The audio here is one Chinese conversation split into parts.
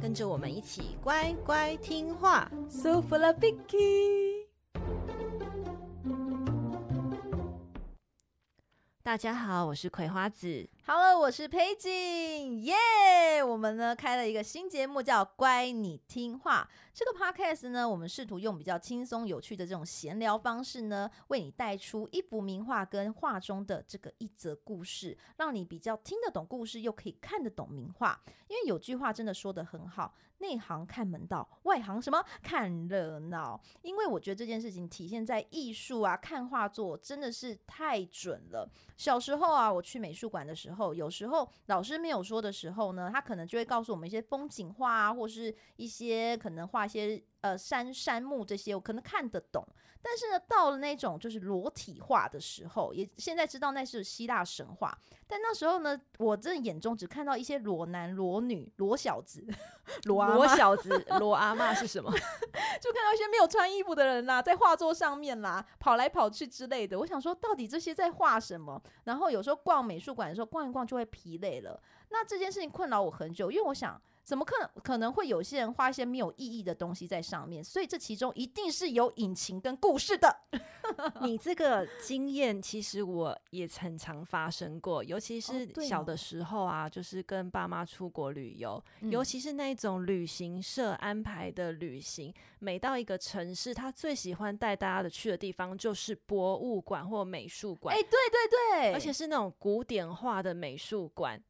跟着我们一起乖乖听话。So of Vicky。大家好，我是葵花子。Hello，我是佩景。耶、yeah!，我们呢开了一个新节目，叫《乖，你听画》。这个 podcast 呢，我们试图用比较轻松有趣的这种闲聊方式呢，为你带出一幅名画跟画中的这个一则故事，让你比较听得懂故事，又可以看得懂名画。因为有句话真的说得很好，内行看门道，外行什么看热闹。因为我觉得这件事情体现在艺术啊，看画作真的是太准了。小时候啊，我去美术馆的时候，有时候老师没有说的时候呢，他可能就会告诉我们一些风景画啊，或是一些可能画。一些呃山山木这些我可能看得懂，但是呢，到了那种就是裸体画的时候，也现在知道那是希腊神话，但那时候呢，我真的眼中只看到一些裸男裸女裸小子，裸裸小子 裸阿妈是什么？就看到一些没有穿衣服的人啦，在画作上面啦跑来跑去之类的。我想说，到底这些在画什么？然后有时候逛美术馆的时候，逛一逛就会疲累了。那这件事情困扰我很久，因为我想。怎么可能可能会有些人花一些没有意义的东西在上面？所以这其中一定是有隐情跟故事的。你这个经验其实我也很常发生过，尤其是小的时候啊，就是跟爸妈出国旅游，尤其是那种旅行社安排的旅行，每到一个城市，他最喜欢带大家的去的地方就是博物馆或美术馆。哎，对对对，而且是那种古典化的美术馆。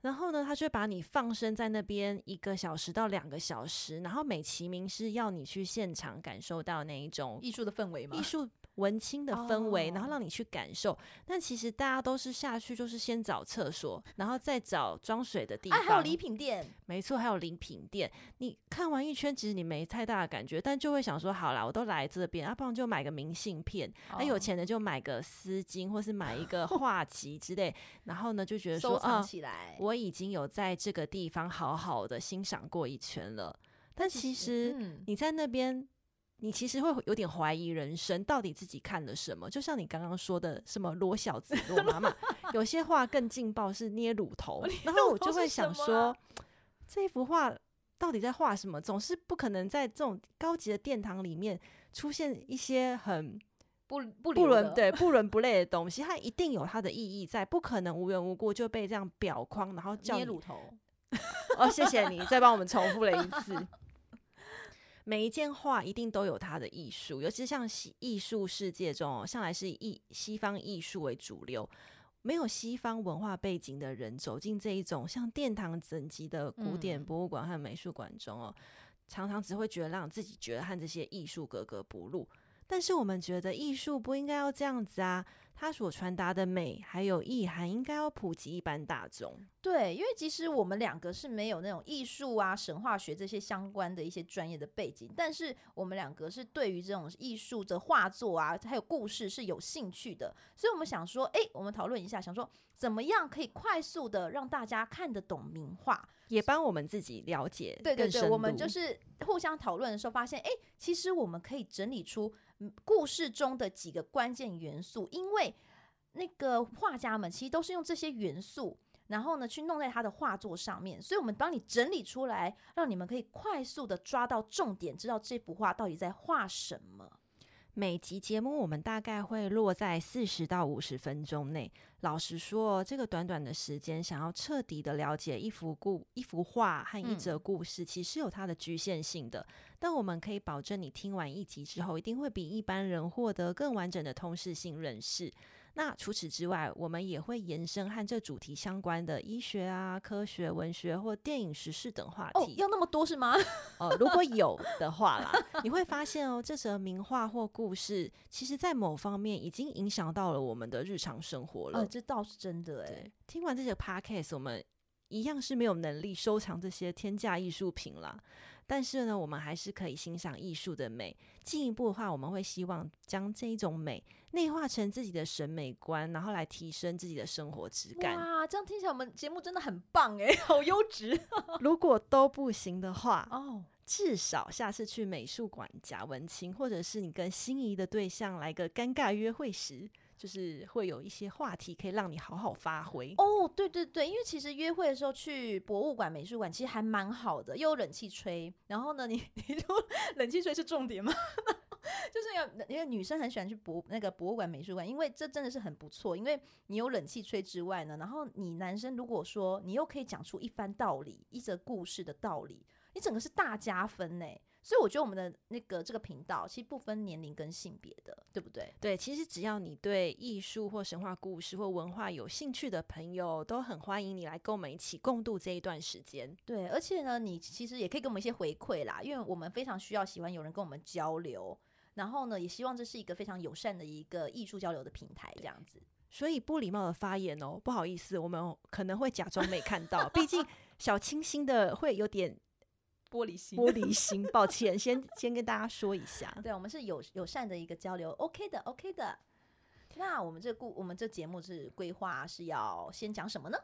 然后呢，他就会把你放生在那边一个小时到两个小时，然后美其名是要你去现场感受到那一种艺术的氛围吗，艺术。文青的氛围，哦，然后让你去感受。但其实大家都是下去，就是先找厕所，然后再找装水的地方。啊，还有礼品店，没错，还有礼品店。你看完一圈，其实你没太大的感觉，但就会想说：好啦，我都来这边，啊，不然就买个明信片。还、哦、有钱的就买个丝巾，或是买一个画集之类。然后呢，就觉得说：收藏起来，哦，我已经有在这个地方好好的欣赏过一圈了。但其实你在那边。你其实会有点怀疑人生，到底自己看了什么？就像你刚刚说的，什么罗小子、罗妈妈，有些画更劲爆，是捏乳头。然后我就会想说，这幅画到底在画什么？总是不可能在这种高级的殿堂里面出现一些很不不不伦对不伦不类的东西，它一定有它的意义在，不可能无缘无故就被这样裱框，然后叫捏乳头。哦，谢谢你，再帮我们重复了一次。每一件画一定都有它的艺术，尤其是像艺术世界中，向来是以西方艺术为主流。没有西方文化背景的人走进这一种像殿堂等级的古典博物馆和美术馆中哦，常常只会觉得让自己觉得和这些艺术格格不入。但是我们觉得艺术不应该要这样子啊。它所传达的美还有意涵，应该要普及一般大众。对，因为其实我们两个是没有那种艺术啊、神话学这些相关的一些专业的背景，但是我们两个是对于这种艺术的画作啊，还有故事是有兴趣的。所以，我们想说，哎，我们讨论一下，想说怎么样可以快速的让大家看得懂名画，也帮我们自己了解。对对对，我们就是互相讨论的时候发现，哎，其实我们可以整理出故事中的几个关键元素，因为。那个画家们其实都是用这些元素，然后呢去弄在他的画作上面，所以我们帮你整理出来，让你们可以快速的抓到重点，知道这幅画到底在画什么。每集节目我们大概会落在四十到五十分钟内。老实说，这个短短的时间，想要彻底的了解一幅故一幅画和一则故事，其实有它的局限性的。但我们可以保证，你听完一集之后，一定会比一般人获得更完整的通识性认识。那除此之外，我们也会延伸和这主题相关的医学啊、科学、文学或电影、时事等话题。哦，要那么多是吗？哦，如果有的话啦，你会发现哦，这则名画或故事，其实在某方面已经影响到了我们的日常生活了。呃，这倒是真的哎。听完这些 podcast，我们一样是没有能力收藏这些天价艺术品啦。但是呢，我们还是可以欣赏艺术的美。进一步的话，我们会希望将这一种美内化成自己的审美观，然后来提升自己的生活质感。哇，这样听起来我们节目真的很棒哎，好优质。如果都不行的话，哦。至少下次去美术馆假文青，或者是你跟心仪的对象来个尴尬约会时，就是会有一些话题可以让你好好发挥。哦，对对对，因为其实约会的时候去博物馆、美术馆其实还蛮好的，又有冷气吹。然后呢，你 你就冷气吹是重点吗？就是要因为女生很喜欢去博那个博物馆、美术馆，因为这真的是很不错。因为你有冷气吹之外呢，然后你男生如果说你又可以讲出一番道理，一则故事的道理。你整个是大加分呢，所以我觉得我们的那个这个频道其实不分年龄跟性别的，对不对？对，其实只要你对艺术或神话故事或文化有兴趣的朋友，都很欢迎你来跟我们一起共度这一段时间。对，而且呢，你其实也可以给我们一些回馈啦，因为我们非常需要喜欢有人跟我们交流，然后呢，也希望这是一个非常友善的一个艺术交流的平台，这样子。所以不礼貌的发言哦，不好意思，我们可能会假装没看到，毕竟小清新的会有点。玻璃心，玻璃 心，抱歉，先先跟大家说一下，对，我们是友友善的一个交流，OK 的，OK 的。那我们这故，我们这节目是规划是要先讲什么呢？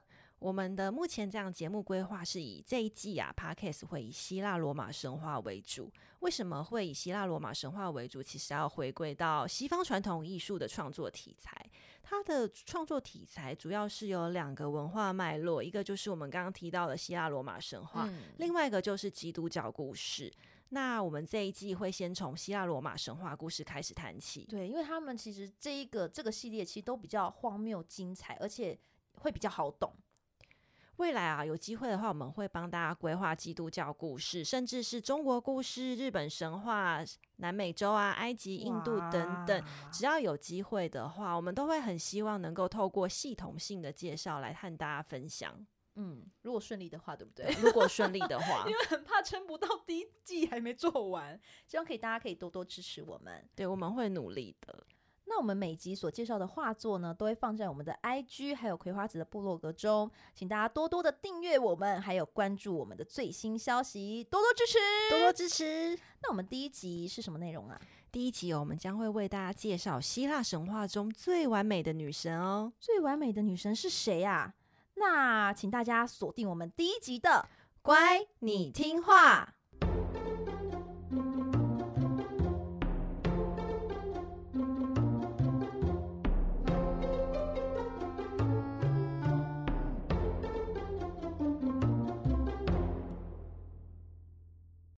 我们的目前这样节目规划是以这一季啊，Podcast 会以希腊罗马神话为主。为什么会以希腊罗马神话为主？其实要回归到西方传统艺术的创作题材。它的创作题材主要是有两个文化脉络，一个就是我们刚刚提到的希腊罗马神话，嗯、另外一个就是基督教故事。那我们这一季会先从希腊罗马神话故事开始谈起。对，因为他们其实这一个这个系列其实都比较荒谬精彩，而且会比较好懂。未来啊，有机会的话，我们会帮大家规划基督教故事，甚至是中国故事、日本神话、南美洲啊、埃及、印度等等。只要有机会的话，我们都会很希望能够透过系统性的介绍来和大家分享。嗯，如果顺利的话，对不对？如果顺利的话，因为很怕撑不到第一季还没做完，希望可以大家可以多多支持我们。对，我们会努力的。那我们每集所介绍的画作呢，都会放在我们的 IG 还有葵花籽的部落格中，请大家多多的订阅我们，还有关注我们的最新消息，多多支持，多多支持。那我们第一集是什么内容啊？第一集哦我们将会为大家介绍希腊神话中最完美的女神哦。最完美的女神是谁啊？那请大家锁定我们第一集的，乖，你听画。